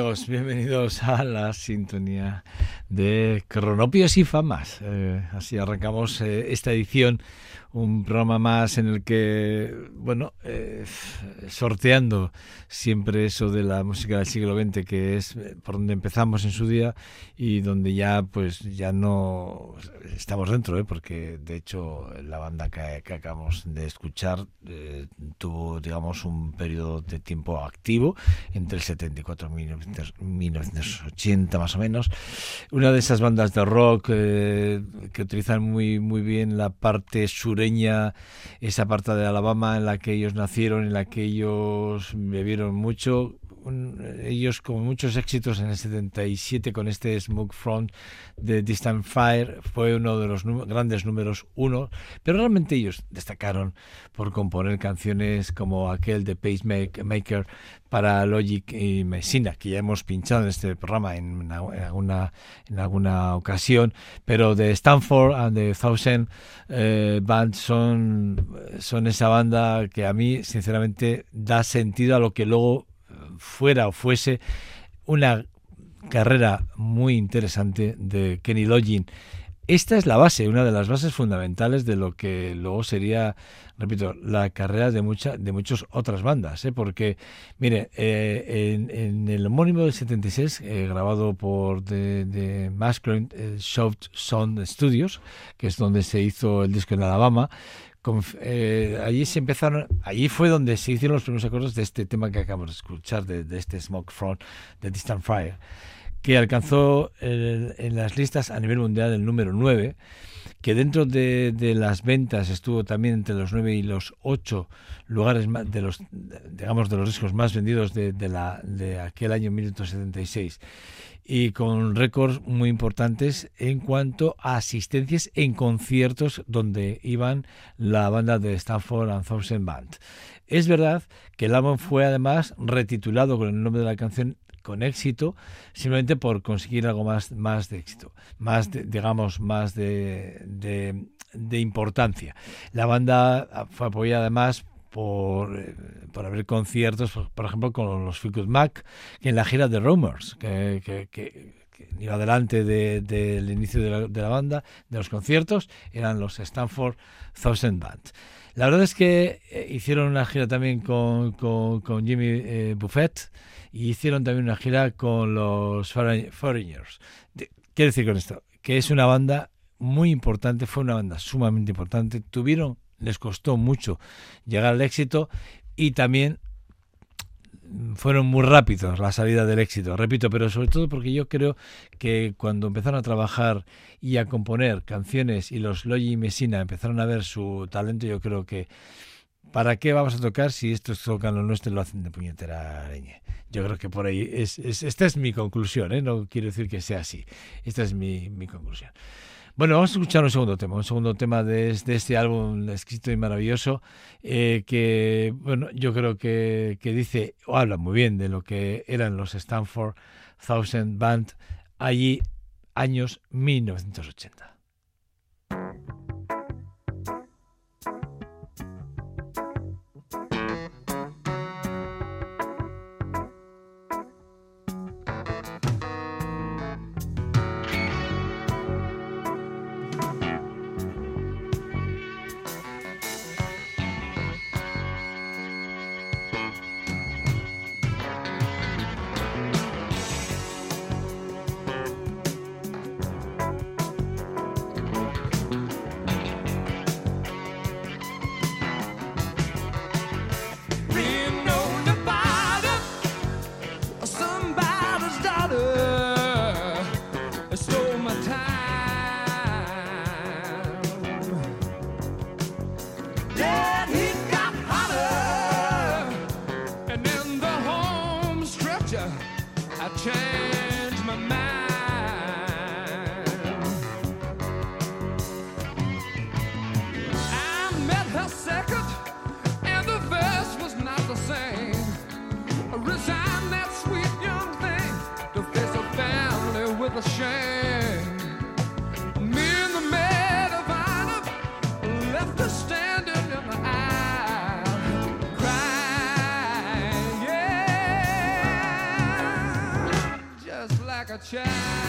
Bienvenidos a la sintonía de Cronopios y Famas. Eh, así arrancamos eh, esta edición un programa más en el que, bueno, eh, sorteando siempre eso de la música del siglo XX, que es por donde empezamos en su día y donde ya, pues, ya no estamos dentro, porque de hecho la banda que, acabamos de escuchar tuvo, digamos, un periodo de tiempo activo entre el 74 y 1980 más o menos. Una de esas bandas de rock que utilizan muy, muy bien la parte sur esa parte de Alabama en la que ellos nacieron, en la que ellos bebieron mucho. Ellos con muchos éxitos en el 77 con este Smoke Front de Distant Fire fue uno de los grandes números uno, pero realmente ellos destacaron por componer canciones como aquel de Pacemaker para Logic y Messina, que ya hemos pinchado en este programa en, alguna, en alguna ocasión, pero de Stanford and the Thousand eh, Band son, son esa banda que a mí sinceramente da sentido a lo que luego fuera o fuese una carrera muy interesante de Kenny Loggin esta es la base, una de las bases fundamentales de lo que luego sería, repito, la carrera de muchas de muchas otras bandas, ¿eh? porque, mire, eh, en, el homónimo del 76, eh, grabado por The, The Masculine Show Sound Studios, que es donde se hizo el disco en Alabama, allí se empezaron, allí fue donde se hicieron los primeros acordes de este tema que acabamos de escuchar, de, de este Smoke Front, de Distant Fire que alcanzó en las listas a nivel mundial el número 9, que dentro de, las ventas estuvo también entre los 9 y los 8 lugares de los digamos de los discos más vendidos de, la, de aquel año 1976 y con récords muy importantes en cuanto a asistencias en conciertos donde iban la banda de Stanford and Thousand Band. Es verdad que el álbum fue además retitulado con el nombre de la canción con éxito simplemente por conseguir algo más, más de éxito, más, digamos, más de, de, importancia. La banda fue apoyada además por, eh, por haber conciertos, por, ejemplo, con los Fleetwood Mac, que en la gira de Rumors, que, que, que, iba delante del inicio de la, de la, banda, de los conciertos, eran los Stanford Thousand Band. La verdad es que eh, hicieron una gira también con, con, con Jimmy eh, Buffett, y hicieron también una gira con los Foreigners. Quiero decir con esto, que es una banda muy importante, fue una banda sumamente importante, tuvieron, les costó mucho llegar al éxito y también fueron muy rápidos la salida del éxito, repito, pero sobre todo porque yo creo que cuando empezaron a trabajar y a componer canciones y los Logi y Messina empezaron a ver su talento, yo creo que ¿para qué vamos a tocar si estos tocan lo nuestro y lo hacen de puñetera areña? Yo creo que por ahí es, esta es mi conclusión, ¿eh? no quiero decir que sea así, esta es mi, conclusión. Bueno, vamos a escuchar un segundo tema, un segundo tema de, este álbum escrito y maravilloso, eh, que bueno, yo creo que, que, dice o habla muy bien de lo que eran los Stanford Thousand Band allí años 1980. Of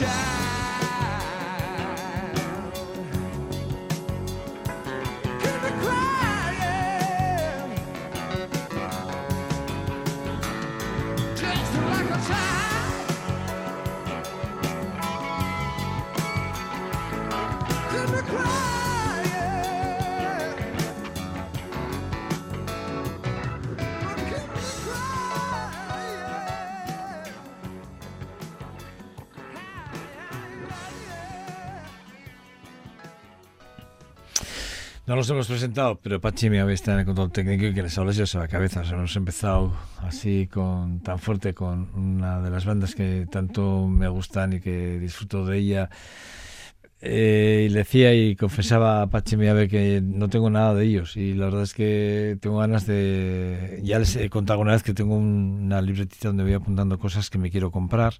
shine. No los hemos presentado, pero Pachi me había estado en el control técnico y que les habla yo se la cabeza. hemos empezado así con tan fuerte con una de las bandas que tanto me gustan y que disfruto de ella. Eh, y decía y confesaba a Pachi Miave que no tengo nada de ellos y la verdad es que tengo ganas de... Ya les he contado una vez que tengo una libretita donde voy apuntando cosas que me quiero comprar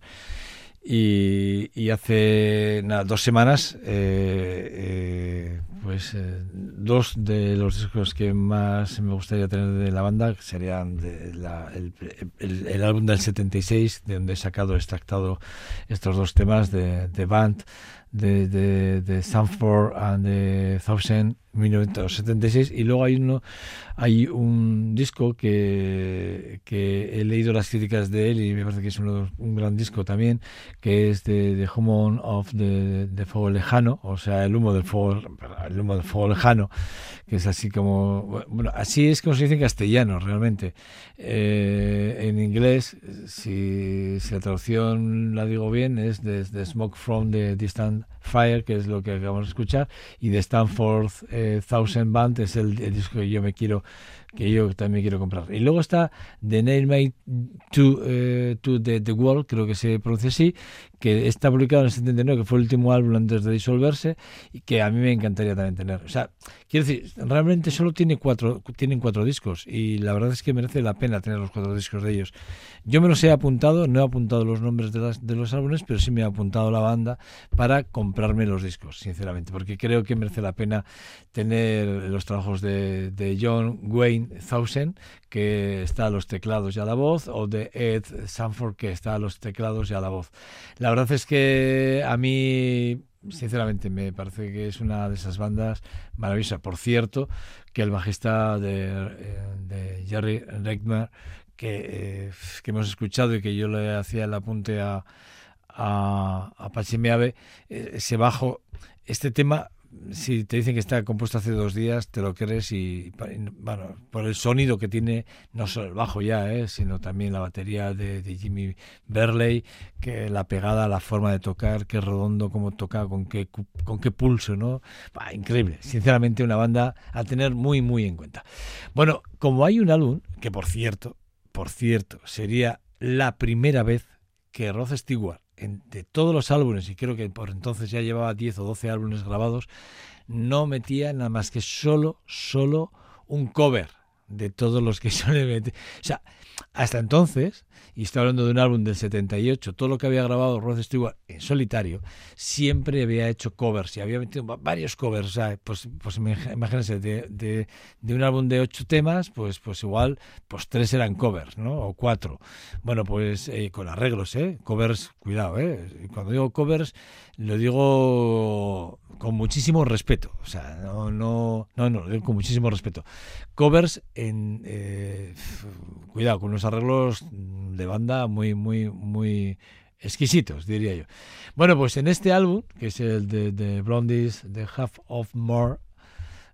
y, hace dos semanas, eh, eh, pues eh, dos de los discos que más me gustaría tener de la banda serían de el, álbum del 76, de donde he sacado, extractado estos dos temas de, de Band, de, de, de Sanford and the Thousand 1976 y luego hay uno hay un disco que, que he leído las críticas de él y me parece que es un gran disco también que es de, de Home of the, de Fuego Lejano o sea el humo del fuego el humo del fuego lejano que es así como bueno así es como se dice en castellano realmente. Eh, en inglés si, si, la traducción la digo bien es de, Smoke from the Distant Fire que es lo que acabamos de escuchar y de Stanford eh, Thousand Band es el, disco que yo me quiero que yo también quiero comprar. Y luego está The Nail to, eh, to the, the World, creo que se pronuncia así, que está publicado en el 79, que fue el último álbum antes de disolverse, y que a mí me encantaría también tener. O sea, quiero decir, realmente solo tiene cuatro, tienen cuatro discos, y la verdad es que merece la pena tener los cuatro discos de ellos. Yo me los he apuntado, no he apuntado los nombres de, las, de los álbumes, pero sí me he apuntado la banda para comprarme los discos, sinceramente, porque creo que merece la pena tener los trabajos de, de John Wayne Thousand, que está a los teclados y a la voz, o de Ed Sanford, que está a los teclados y a la voz. La verdad es que a mí sinceramente me parece que es una de esas bandas maravillosas. Por cierto, que el bajista de, eh, Jerry que, eh, que, hemos escuchado y que yo le hacía el apunte a, a, a Pachimeave, eh, ese bajo, este tema si te dicen que está compuesto hace dos días, te lo crees y, bueno, por el sonido que tiene, no solo el bajo ya, ¿eh? sino también la batería de, Jimmy Berley, que la pegada, la forma de tocar, qué redondo, cómo toca, con qué, con qué pulso, ¿no? increíble, sinceramente una banda a tener muy, muy en cuenta. Bueno, como hay un álbum, que por cierto, por cierto, sería la primera vez que Rod Stewart de todos los álbumes, y creo que por entonces ya llevaba 10 o 12 álbumes grabados, no metía nada más que solo, solo un cover de todos los que suele meter. O sea, hasta entonces, y estoy hablando de un álbum del 78, todo lo que había grabado Rod Stewart en solitario, siempre había hecho covers y había metido varios covers. Pues, pues imagínense, de, de, de, un álbum de ocho temas, pues, pues igual, pues tres eran covers, ¿no? O cuatro. Bueno, pues eh, con arreglos, ¿eh? Covers, cuidado, ¿eh? Cuando digo covers, lo digo con muchísimo respeto. O sea, no, no, no, no, con muchísimo respeto. Covers en. Eh, cuidado, con unos arreglos de banda muy, muy, muy exquisitos, diría yo. Bueno, pues en este álbum, que es el de, de Blondies, The Half of More,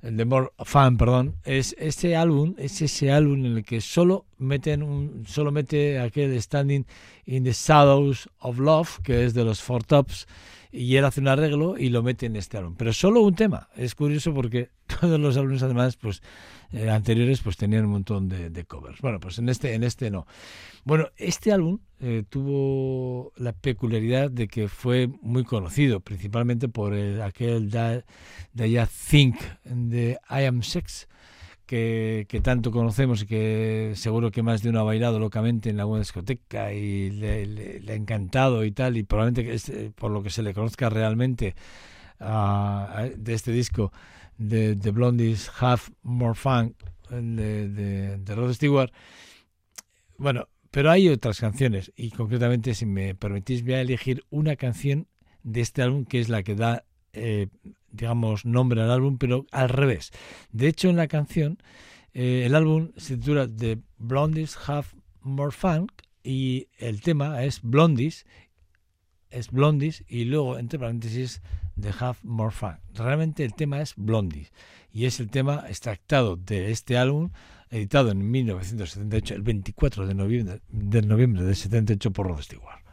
el de More Fan, perdón, es este álbum, es ese álbum en el que solo meten un, solo mete aquel Standing in the Shadows of Love, que es de los Four Tops, y él hace un arreglo y lo mete en este álbum. Pero solo un tema. Es curioso porque todos los álbumes además pues eh, anteriores pues tenían un montón de, covers. Bueno, pues en este en este no. Bueno, este álbum eh, tuvo la peculiaridad de que fue muy conocido, principalmente por aquel de ya Think de I Am Sex que, tanto conocemos y que seguro que más de uno ha bailado locamente en alguna discoteca y le, ha encantado y tal, y probablemente es, eh, por lo que se le conozca realmente de este disco de, de Blondies Have More Fun de, de, Rod Stewart. Bueno, pero hay otras canciones y concretamente, si me permitís, voy a elegir una canción de este álbum que es la que da eh, digamos, nombre al álbum, pero al revés. De hecho, en la canción, eh, el álbum se titula The Blondies Have More Fun y el tema es Blondies, es Blondies y luego, entre paréntesis, The Have More Fun. Realmente el tema es Blondies y es el tema extractado de este álbum editado en 1978, el 24 de noviembre, de noviembre del 78 por Rod Stewart.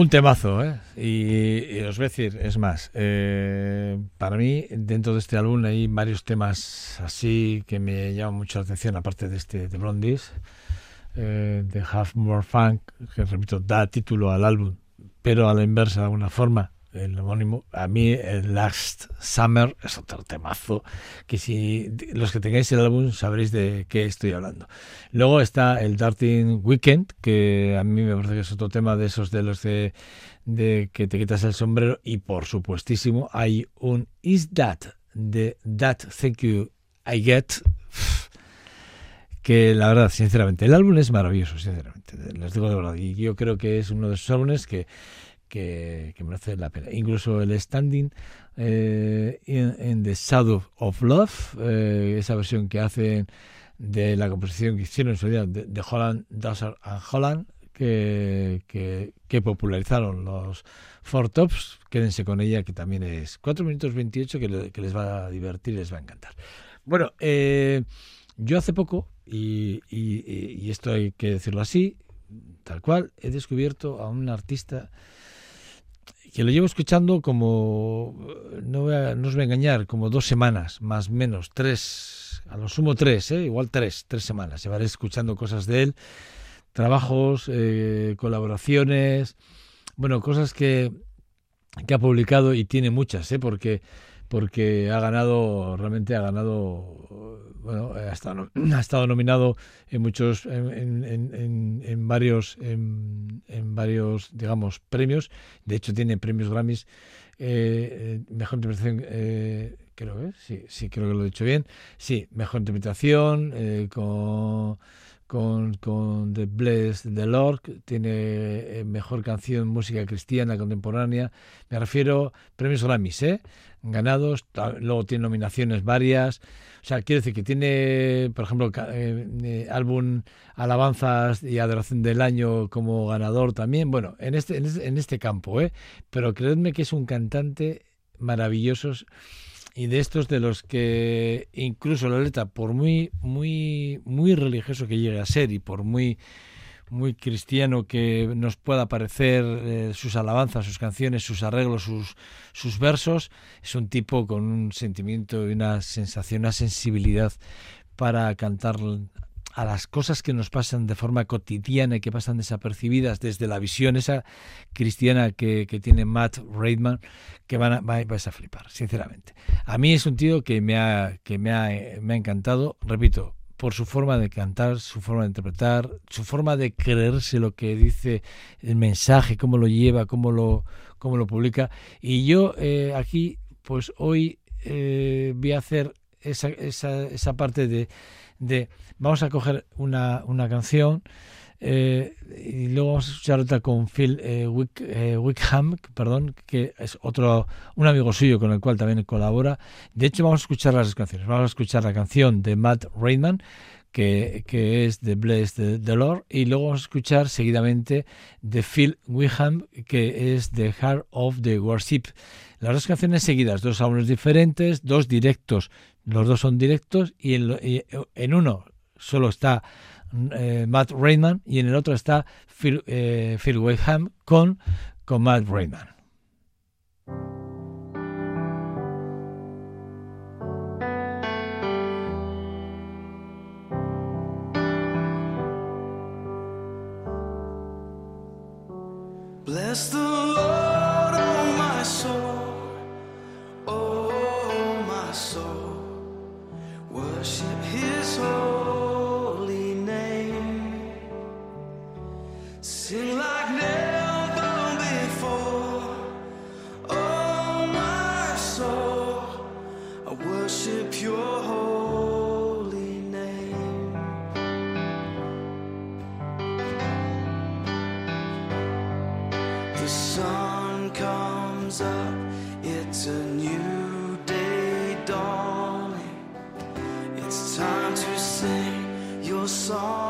Un temazo, ¿eh? Y, os voy a decir, es más, eh, para mí dentro de este álbum hay varios temas así que me llaman mucho la atención, aparte de este de Blondies, eh, de Half More Funk, que repito, da título al álbum, pero a la inversa de alguna forma el homónimo, a mí el Last Summer es otro temazo que si los que tengáis el álbum sabréis de qué estoy hablando. Luego está el Darting Weekend, que a mí me parece que es otro tema de esos de los de, de que te quitas el sombrero y por supuestísimo hay un Is That de That Thank You I Get que la verdad, sinceramente, el álbum es maravilloso, sinceramente, les digo de verdad, y yo creo que es uno de esos álbumes que que, merece la pena. Incluso el Standing eh, in, the Shadow of Love, eh, esa versión que hacen de la composición que hicieron en su día de, Holland, Dusser and Holland, que, que, popularizaron los Four Tops, quédense con ella, que también es 4 minutos 28, que, que les va a divertir les va a encantar. Bueno, eh, yo hace poco, y, esto hay que decirlo así, tal cual, he descubierto a un artista que lo llevo escuchando como, no, no os voy a engañar, como dos semanas, más o menos, tres, a lo sumo tres, ¿eh? igual tres, tres semanas. Llevaré escuchando cosas de él, trabajos, eh, colaboraciones, bueno, cosas que, que ha publicado y tiene muchas, ¿eh? porque porque ha ganado, realmente ha ganado, bueno, ha estado, ha estado nominado en muchos, en, en, en, varios, en, varios, digamos, premios. De hecho, tiene premios Grammys. Eh, mejor interpretación, eh, creo que sí, sí, creo que lo he dicho bien. Sí, mejor interpretación eh, con con, The Blessed the Lord, tiene eh, mejor canción música cristiana contemporánea. Me refiero premios Grammys, ¿eh? Ganados, luego tiene nominaciones varias. O sea, quiere decir que tiene, por ejemplo, eh, eh, álbum Alabanzas y Adoración del Año como ganador también. Bueno, en este, en este, en este campo, ¿eh? Pero creedme que es un cantante maravilloso y de estos de los que incluso la letra, por muy, muy, muy religioso que llegue a ser y por muy, muy cristiano que nos pueda parecer eh, sus alabanzas, sus canciones, sus arreglos, sus, sus versos, es un tipo con un sentimiento y una sensación, una sensibilidad para cantar a las cosas que nos pasan de forma cotidiana y que pasan desapercibidas desde la visión esa cristiana que, tiene Matt Reitman, que van a, vais a flipar, sinceramente. A mí es un tío que me ha, que me ha, me ha encantado, repito, por su forma de cantar, su forma de interpretar, su forma de creerse lo que dice el mensaje, cómo lo lleva, cómo lo, cómo lo publica. Y yo eh, aquí, pues hoy eh, voy a hacer esa, esa, esa parte de de vamos a coger una, una canción eh, y luego vamos a escuchar otra con Phil eh, eh, Wickham, perdón, que es otro un amigo suyo con el cual también colabora. De hecho, vamos a escuchar las canciones. Vamos a escuchar la canción de Matt Rainman, que, que es The Blessed the Lord, y luego vamos a escuchar seguidamente de Phil Wickham, que es The Heart of the Worship. Las dos canciones seguidas, dos álbumes diferentes, dos directos los dos son directos y en, uno solo está eh, Matt Raymond y en el otro está Phil, eh, Phil con, con Matt Raymond. Bless When sun comes up, it's a new day dawning. It's time to sing your song.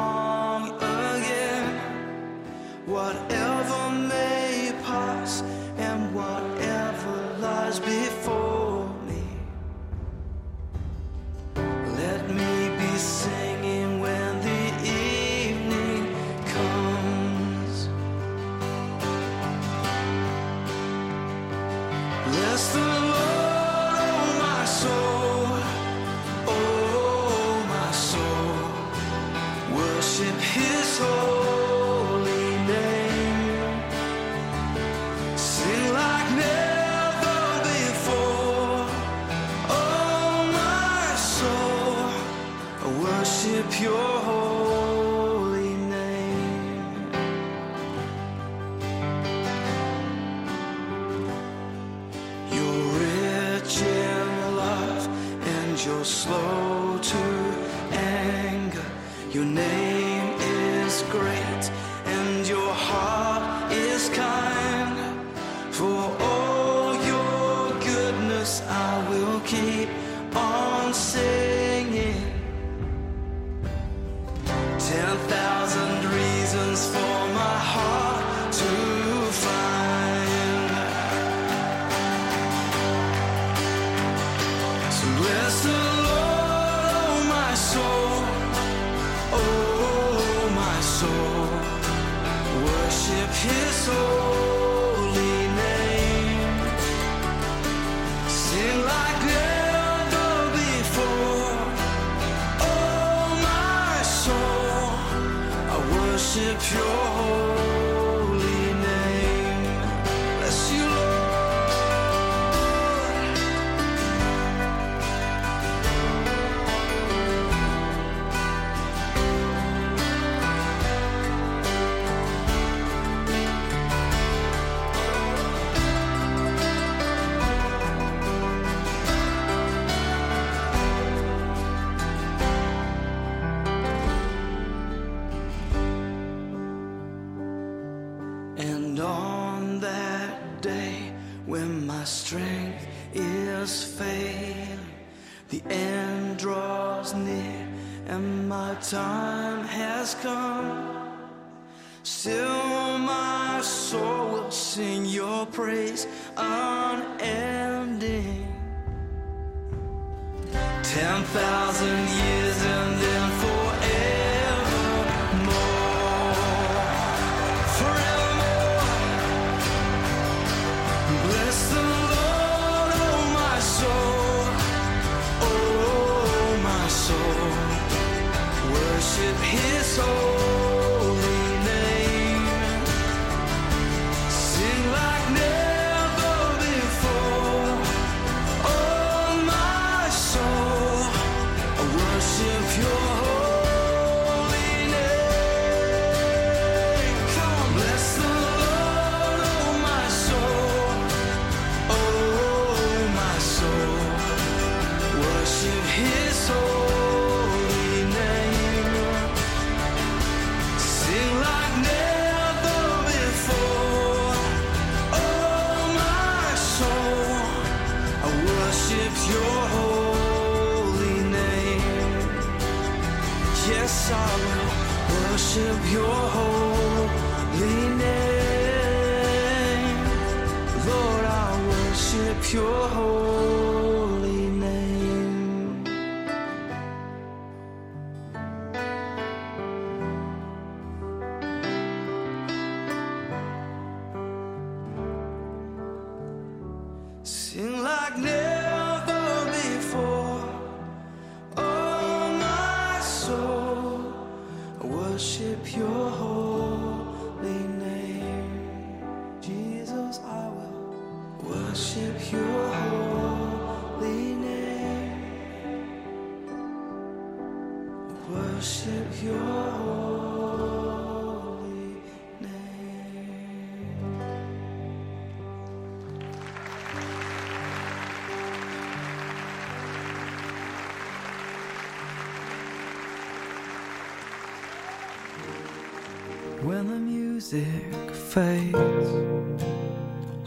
Fades,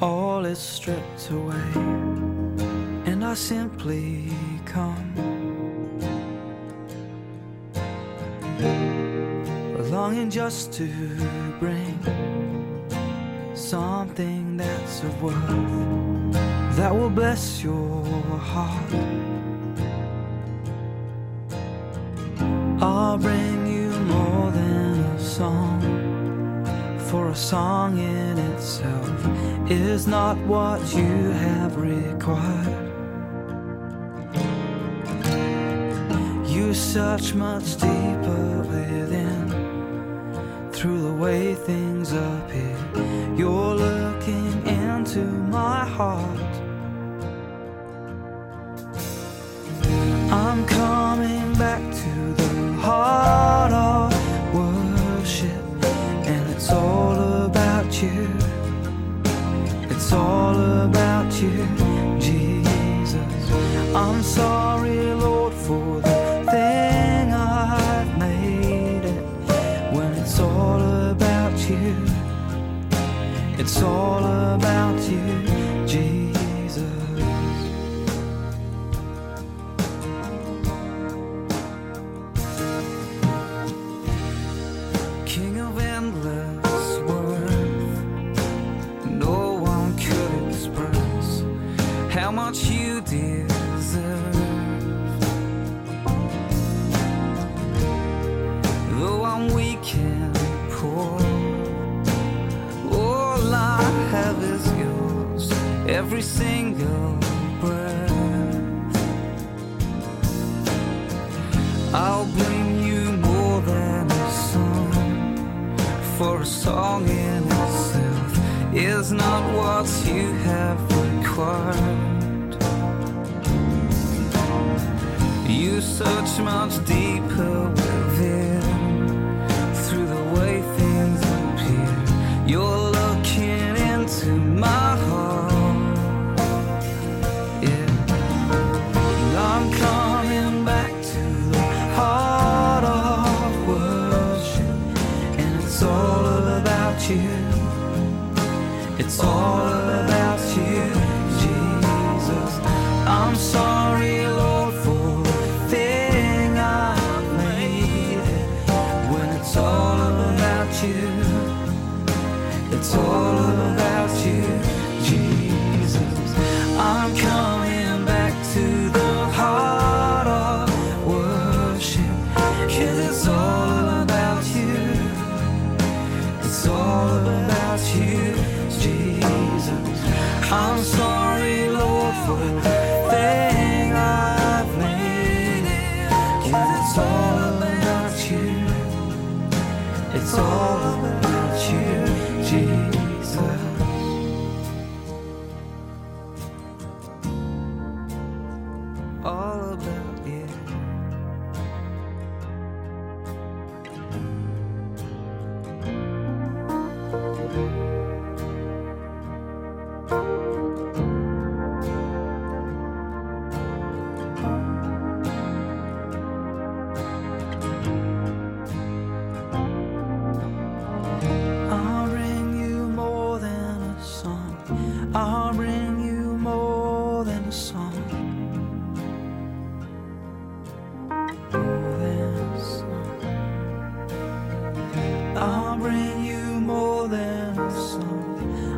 all is stripped away, and I simply come. Longing just to bring something that's of worth that will bless your heart. I'll bring you more than a song for a song in itself is not what you have required. You search much deeper within through the way things appear. You're looking into my heart. I'm coming back to the heart you. It's all about you, Jesus. I'm sorry, sounds deep.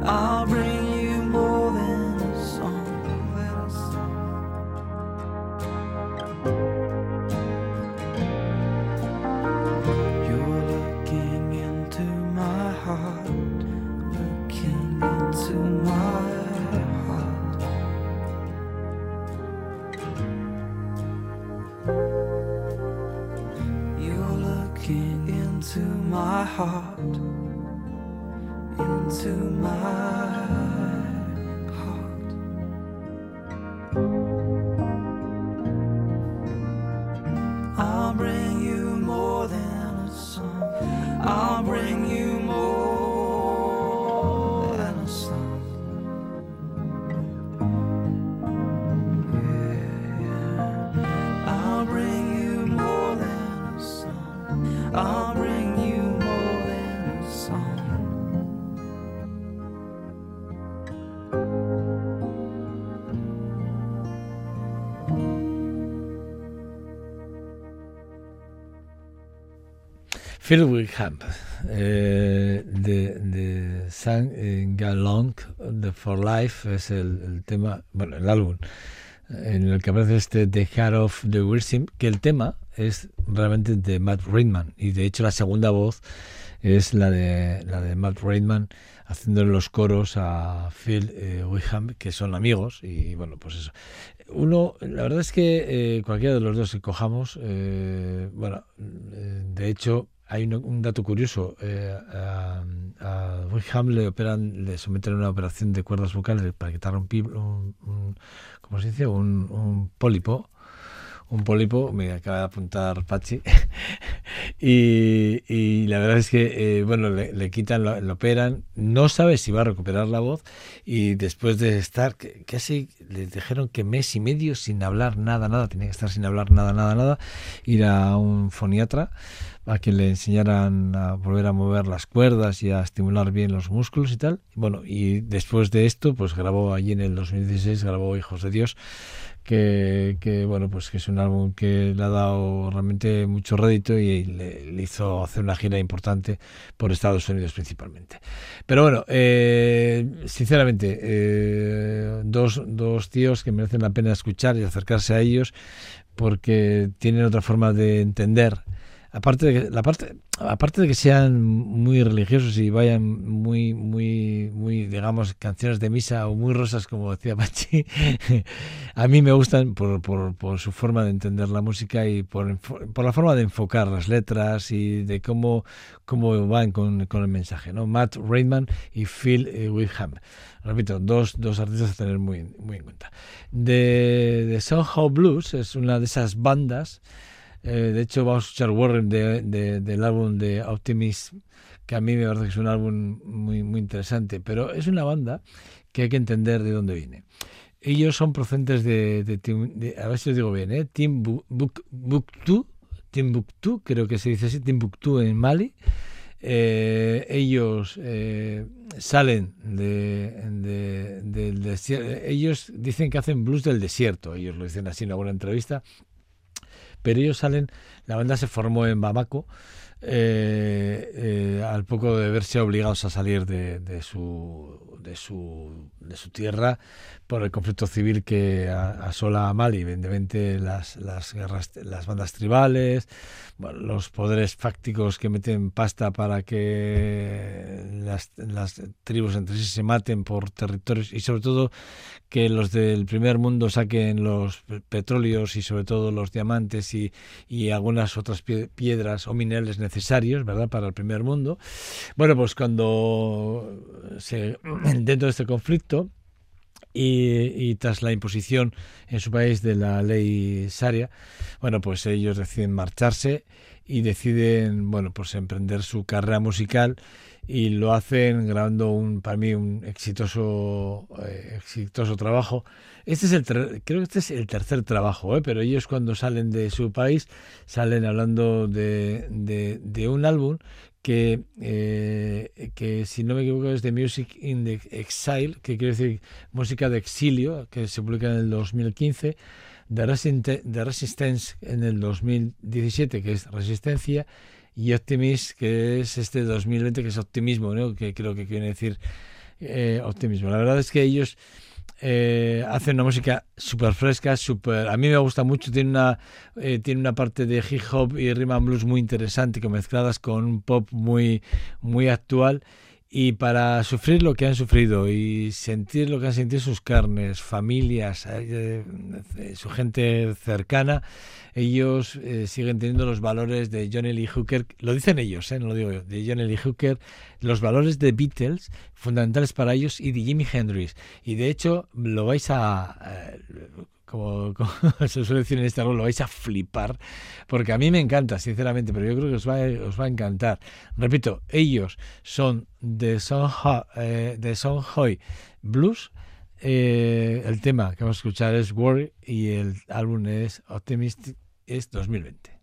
I'll bring Phil Wickham, eh, de, de Sang Galong, de For Life, es el, tema, bueno, el álbum en el que aparece este The Heart of the Wisdom, que el tema es realmente de Matt Ridman, y de hecho la segunda voz es la de, la de Matt Reitman haciéndole los coros a Phil eh, Wickham, que son amigos, y bueno, pues eso. Uno, la verdad es que eh, cualquiera de los dos que cojamos, eh, bueno, eh, de hecho, hay un, un dato curioso. eh, a, a Wickham le operan, le someten a una operación de cuerdas vocales para quitar un, un, un- ¿cómo se dice? Un, un pólipo. Un pólipo, me acaba de apuntar Pachi. y, la verdad es que, eh, bueno, le, quitan, lo, lo operan, no sabe si va a recuperar la voz y después de estar casi, le dijeron que mes y medio sin hablar nada, nada, tenía que estar sin hablar nada, nada, nada, ir a un foniatra a que le enseñaran a volver a mover las cuerdas y a estimular bien los músculos y tal. Bueno, y después de esto, pues grabó allí en el 2016, grabó Hijos de Dios, que, que, bueno, pues que es un álbum que le ha dado realmente mucho rédito y le, hizo hacer una gira importante por Estados Unidos principalmente. Pero bueno, eh, sinceramente, eh, dos, dos tíos que merecen la pena escuchar y acercarse a ellos porque tienen otra forma de entender aparte de que, sean muy religiosos y vayan muy muy muy digamos canciones de misa o muy rosas como decía Pachi a mí me gustan por, su forma de entender la música y por, la forma de enfocar las letras y de cómo cómo van con, el mensaje no Matt Reitman y Phil eh, Wickham. Repito dos, dos artistas a tener muy en cuenta. De, de Soho Blues es una de esas bandas eh, de hecho, vamos a escuchar Warren de, de- del álbum de Optimism, que a mí me parece que es un álbum muy, muy interesante, pero es una banda que hay que entender de dónde viene. Ellos son procedentes de, de a ver si lo digo bien, ¿eh? Timbuktu, Timbuktu, creo que se dice así, Timbuktu en Mali. Eh, ellos eh, salen de, de- del desierto. Ellos dicen que hacen blues del desierto. Ellos lo dicen así en alguna entrevista pero ellos salen, la banda se formó en Bamako, eh, eh, al poco de verse obligados a salir de, de su, de, su, de su tierra por el conflicto civil que asola a Mali, evidentemente las, las guerras, las bandas tribales, bueno, los poderes fácticos que meten pasta para que las, las tribus entre sí se maten por territorios y sobre todo que los del primer mundo saquen los pe- petróleos y sobre todo los diamantes y, y algunas otras pie- piedras o minerales necesarios, ¿verdad?, para el primer mundo. Bueno, pues cuando dentro de este conflicto y, y tras la imposición en su país de la ley Sharia, bueno, pues ellos deciden marcharse y deciden, bueno, pues emprender su carrera musical y lo hacen grabando un para mí un exitoso eh, exitoso trabajo. Este es el creo que este es el tercer trabajo, ¿eh? pero ellos cuando salen de su país salen hablando de, de, de un álbum que, eh, que si no me equivoco es de Music in the Exile, que quiere decir música de exilio, que se publica en el 2015, de, Resiste- de Resistance en el 2017, que es Resistencia, y Optimist, que es este 2020, que es optimismo, ¿no? que creo que quiere decir eh, optimismo. La verdad es que ellos eh, hacen una música súper fresca, súper... A mí me gusta mucho, tiene una, eh, tiene una parte de hip hop y rhythm and blues muy interesante, que mezcladas con un pop muy, muy actual. Y para sufrir lo que han sufrido y sentir lo que han sentido sus carnes, familias, eh, eh, su gente cercana, ellos eh, siguen teniendo los valores de Johnny Lee Hooker, lo dicen ellos, eh, no lo digo yo, de Johnny Lee Hooker, los valores de Beatles fundamentales para ellos y de Jimi Hendrix. Y de hecho lo vais a, como, se suele decir en este rol, lo vais a flipar, porque a mí me encanta, sinceramente, pero yo creo que os va, os va a encantar. Repito, ellos son de Son, eh, de Blues. Eh, el tema que vamos a escuchar es Worry y el álbum es Optimistic, es 2020.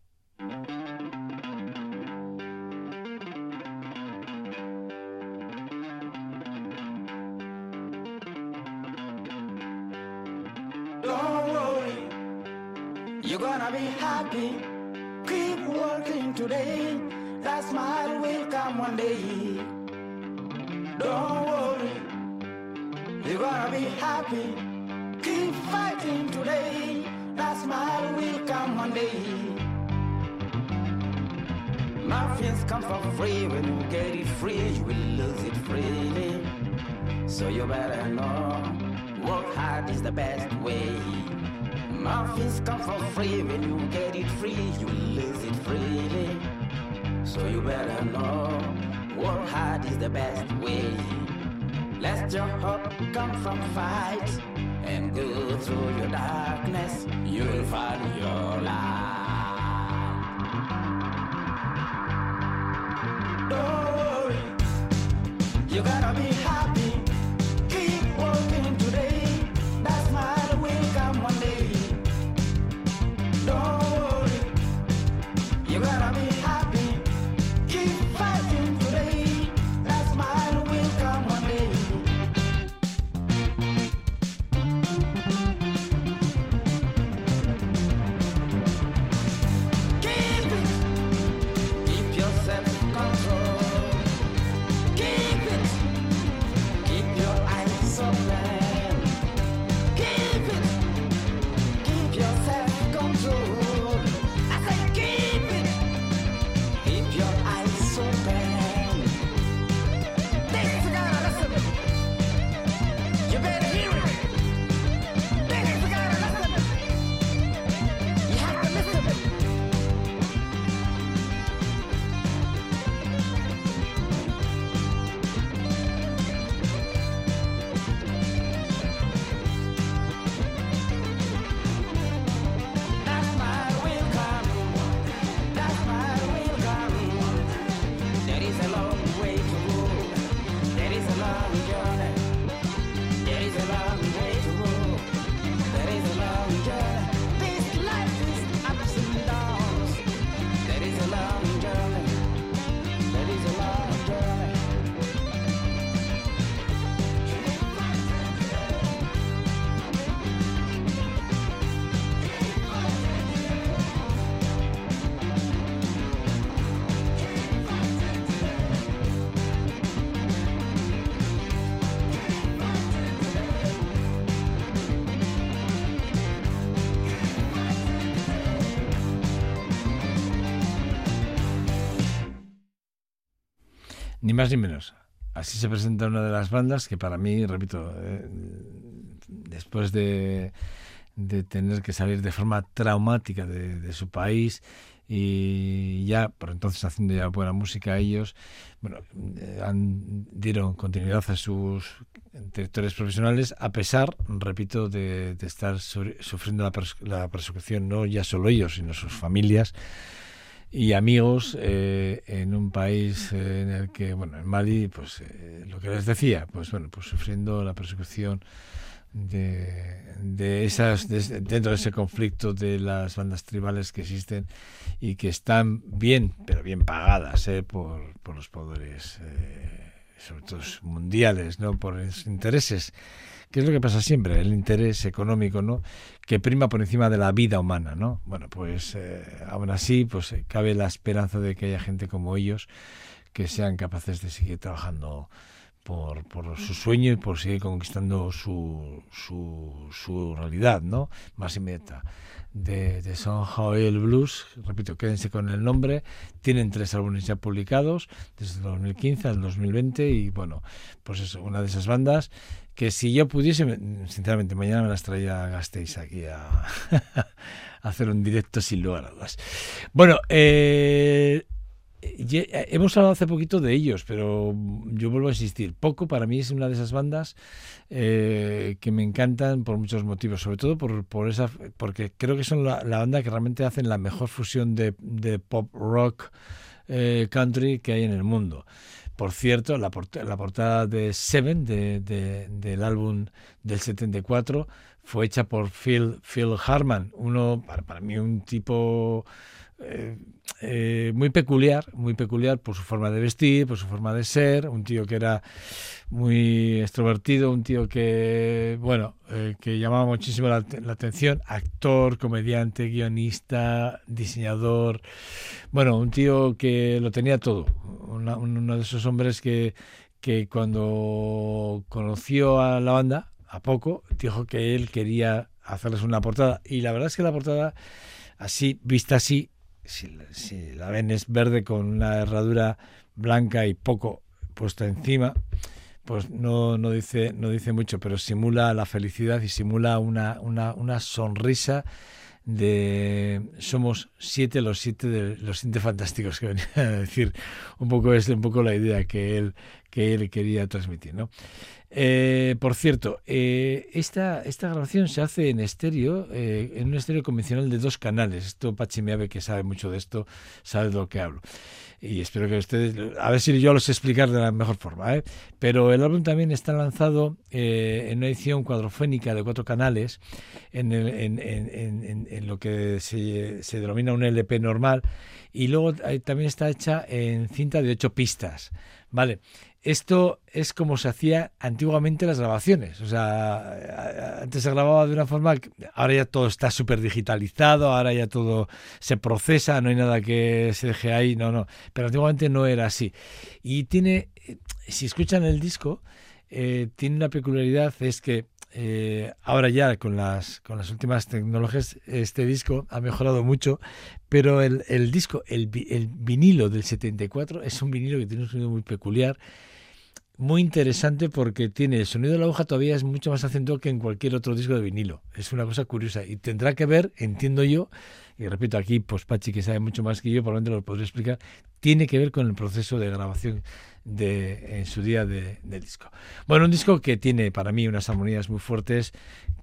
Happy. Keep working today, that smile will come one day. Don't worry, you're gonna be happy. Keep fighting today, that smile will come one day. Muffins come for free. When you get it free, you will lose it freely. So you better know. Work hard is the best way. Muffins come for free. When you get it free, you lose it freely. So you better know. Work hard is the best way. Let your hope come from fight and go through your darkness. You'll find your light. Ni más ni menos. Así se presenta una de las bandas que para mí, repito, eh, después de, tener que salir de forma traumática de, su país y ya por entonces haciendo ya buena música ellos, bueno, eh, han, dieron continuidad a sus trayectorias profesionales a pesar, repito, de, de estar su- sufriendo la persecución no ya solo ellos, sino sus familias y amigos eh, en un país eh, en el que, bueno, en Mali, pues eh, lo que les decía, pues bueno, pues sufriendo la persecución de, de esas, de- dentro de ese conflicto de las bandas tribales que existen y que están bien, pero bien pagadas eh, por, por los poderes, eh, sobre todo mundiales, ¿no? por los intereses que es lo que pasa siempre, el interés económico, ¿no? Que prima por encima de la vida humana, ¿no? Bueno, pues eh, aún así, pues eh, cabe la esperanza de que haya gente como ellos que sean capaces de seguir trabajando por, por su sueño y por seguir conquistando su, su, realidad, ¿no? Más inmediata. De, de Son Joel Blues, repito, quédense con el nombre, tienen tres álbumes ya publicados, desde el 2015 al 2020, y bueno, pues es una de esas bandas que si yo pudiese, me- sinceramente, mañana me las traía Gasteiz aquí a, hacer un directo sin lugar a dudas. Bueno, eh, eh, hemos hablado hace poquito de ellos, pero yo vuelvo a insistir, Poco para mí es una de esas bandas eh, que me encantan por muchos motivos, sobre todo por, por esa, porque creo que son la, banda que realmente hacen la mejor fusión de, de pop rock eh, country que hay en el mundo. Por cierto, la, la portada de Seven, de, de- del álbum del 74, fue hecha por Phil, Phil Harman, uno, para mí, un tipo eh, eh, muy peculiar, muy peculiar por su forma de vestir, por su forma de ser, un tío que era muy extrovertido, un tío que, bueno, eh, que llamaba muchísimo la, la atención, actor, comediante, guionista, diseñador, bueno, un tío que lo tenía todo, uno de esos hombres que, que cuando conoció a la banda, a poco, dijo que él quería hacerles una portada. Y la verdad es que la portada, así, vista así, si, si la ven es verde con una herradura blanca y poco puesto encima, pues no, no, dice, no dice mucho, pero simula la felicidad y simula una, una, una sonrisa de somos siete los siete de los siete fantásticos que venía a decir. Un poco es un poco la idea que él que él quería transmitir no eh, por cierto, eh, esta, esta grabación se hace en estéreo, eh, en un estéreo convencional de dos canales. Esto Pachi Meave, que sabe mucho de esto, sabe de lo que hablo. Y espero que ustedes, a ver si yo los explicar de la mejor forma. ¿eh? Pero el álbum también está lanzado eh, en una edición cuadrofónica de cuatro canales, en, el, en, en, en lo que se, se, denomina un LP normal, y luego también está hecha en cinta de ocho pistas. Vale, esto es como se hacía antiguamente las grabaciones. O sea, antes se grababa de una forma, ahora ya todo está súper digitalizado, ahora ya todo se procesa, no hay nada que se deje ahí, no, no. Pero antiguamente no era así. Y tiene, si escuchan el disco, eh, tiene una peculiaridad, es que eh, ahora ya con las, con las últimas tecnologías este disco ha mejorado mucho, pero el, el disco, el, el vinilo del 74 es un vinilo que tiene un sonido muy peculiar muy interesante porque tiene el sonido de la aguja todavía es mucho más acentuado que en cualquier otro disco de vinilo. Es una cosa curiosa y tendrá que ver, entiendo yo, y repito aquí, pues Pachi que sabe mucho más que yo, probablemente lo podría explicar, tiene que ver con el proceso de grabación de en su día de, del disco. Bueno, un disco que tiene para mí unas armonías muy fuertes,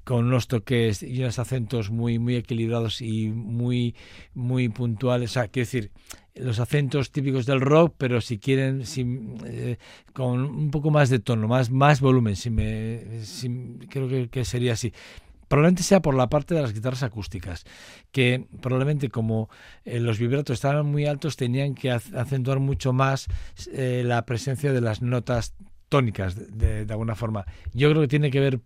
con unos toques y unos acentos muy muy equilibrados y muy muy puntuales. O sea, quiero decir, los acentos típicos del rock, pero si quieren si, eh, con un poco más de tono, más, más volumen, si me, creo que, sería así. Probablemente sea por la parte de las guitarras acústicas, que probablemente como eh, los vibratos estaban muy altos, tenían que acentuar mucho más eh, la presencia de las notas tónicas de, alguna forma. Yo creo que tiene que ver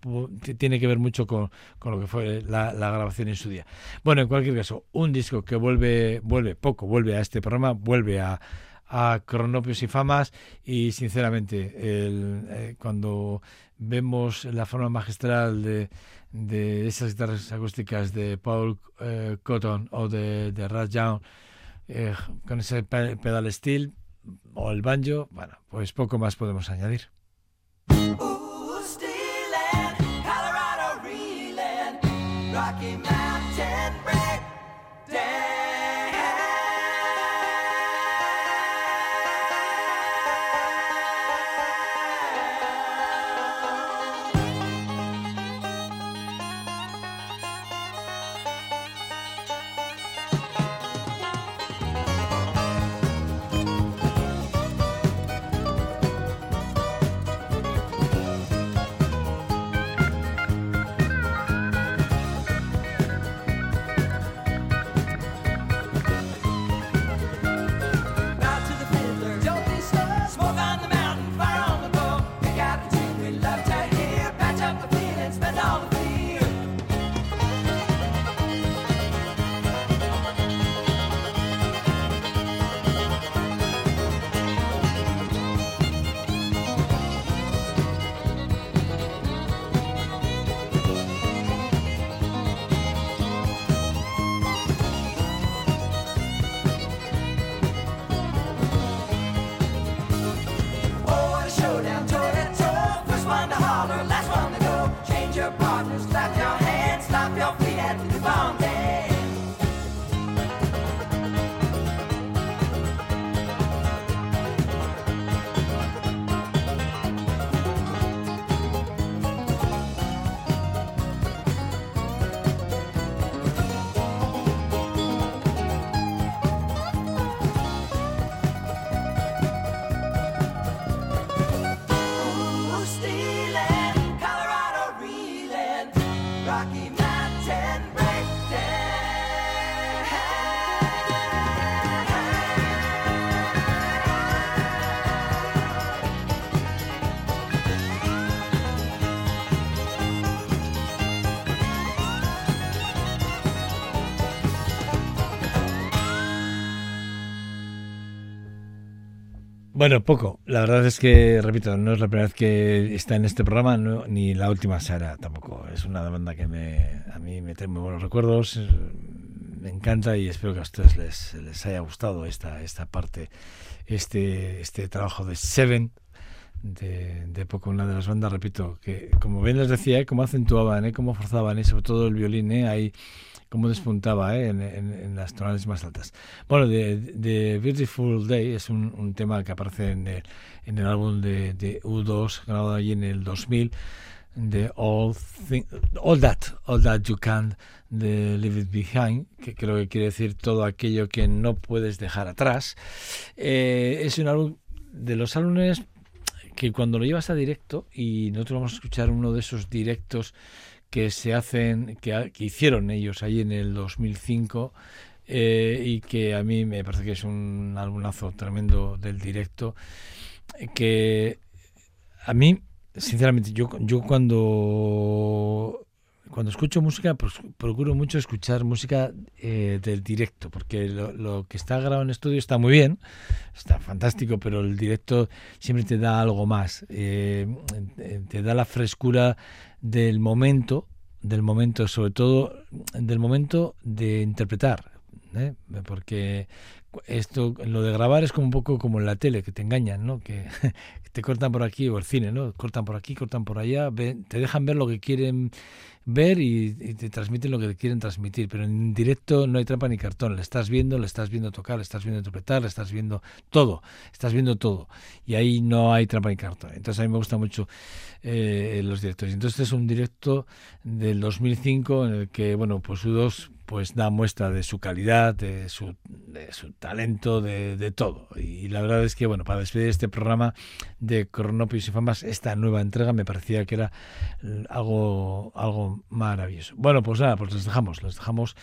tiene que ver mucho con, con lo que fue la, la, grabación en su día. Bueno, en cualquier caso, un disco que vuelve vuelve poco, vuelve a este programa, vuelve a a Cronopios y Famas y sinceramente el, eh, cuando vemos la forma magistral de, de esas guitarras acústicas de Paul eh, Cotton o de, de Rat Young eh, con ese pedal steel o el banjo, bueno, pues poco más podemos añadir. Bueno, poco. La verdad es que, repito, no es la primera vez que está en este programa, no, ni la última Sara tampoco. Es una banda que me, a mí me trae muy buenos recuerdos. me encanta y espero que a ustedes les, les haya gustado esta, esta parte, este, este trabajo de Seven de, de poco una de las bandas, repito, que como bien les decía, ¿eh? cómo acentuaban, ¿eh? cómo forzaban, ¿eh? sobre todo el violín, ¿eh? ahí cómo despuntaba ¿eh? en, en, en, las tonalidades más altas. Bueno, de, de Beautiful Day es un, un, tema que aparece en el, en el álbum de, de U2, grabado allí en el 2000, de All, thing, All That, All That You Can, de Leave It Behind, que creo que quiere decir todo aquello que no puedes dejar atrás. Eh, es un álbum de los álbumes que cuando lo llevas a directo, y nosotros vamos a escuchar uno de esos directos que se hacen, que, que hicieron ellos ahí en el 2005, eh, y que a mí me parece que es un álbumazo tremendo del directo, que a mí, sinceramente, yo, yo cuando cuando escucho música, pues procuro mucho escuchar música eh, del directo, porque lo, que está grabado en estudio está muy bien, está fantástico, pero el directo siempre te da algo más, eh, te da la frescura del momento, del momento, sobre todo del momento de interpretar, ¿eh? porque esto, lo de grabar es como un poco como en la tele, que te engañan, ¿no? Que, te cortan por aquí o el cine, ¿no? Cortan por aquí, cortan por allá, ven, te dejan ver lo que quieren ver y, te transmiten lo que quieren transmitir, pero en directo no hay trampa ni cartón, le estás viendo, le estás viendo tocar, le estás viendo interpretar, le estás viendo todo, estás viendo todo y ahí no hay trampa ni cartón. Entonces a mí me gusta mucho eh, los directos. Entonces este es un directo del 2005 en el que, bueno, pues U2 pues da muestra de su calidad, de su, de su talento, de, de, todo. Y la verdad es que, bueno, para despedir este programa de Cronopios y Famas, esta nueva entrega me parecía que era algo, algo maravilloso. Bueno, pues nada, pues les dejamos, les dejamos.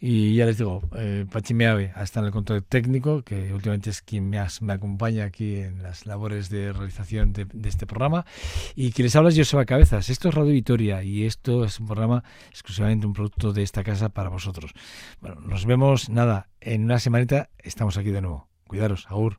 Y ya les digo, eh, Pachi Meave está en el control técnico, que últimamente es quien me, me acompaña aquí en las labores de realización de, de este programa. Y quien les habla es Joseba Cabezas. Esto es Radio Vitoria y esto es un programa exclusivamente un producto de esta casa para vosotros. Bueno, nos vemos, nada, en una semanita estamos aquí de nuevo. Cuidaros, agur.